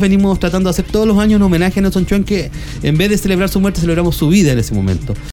venimos tratando de hacer todos los años un homenaje a Nelson Chuen que en vez de celebrar su muerte celebramos su vida en ese momento.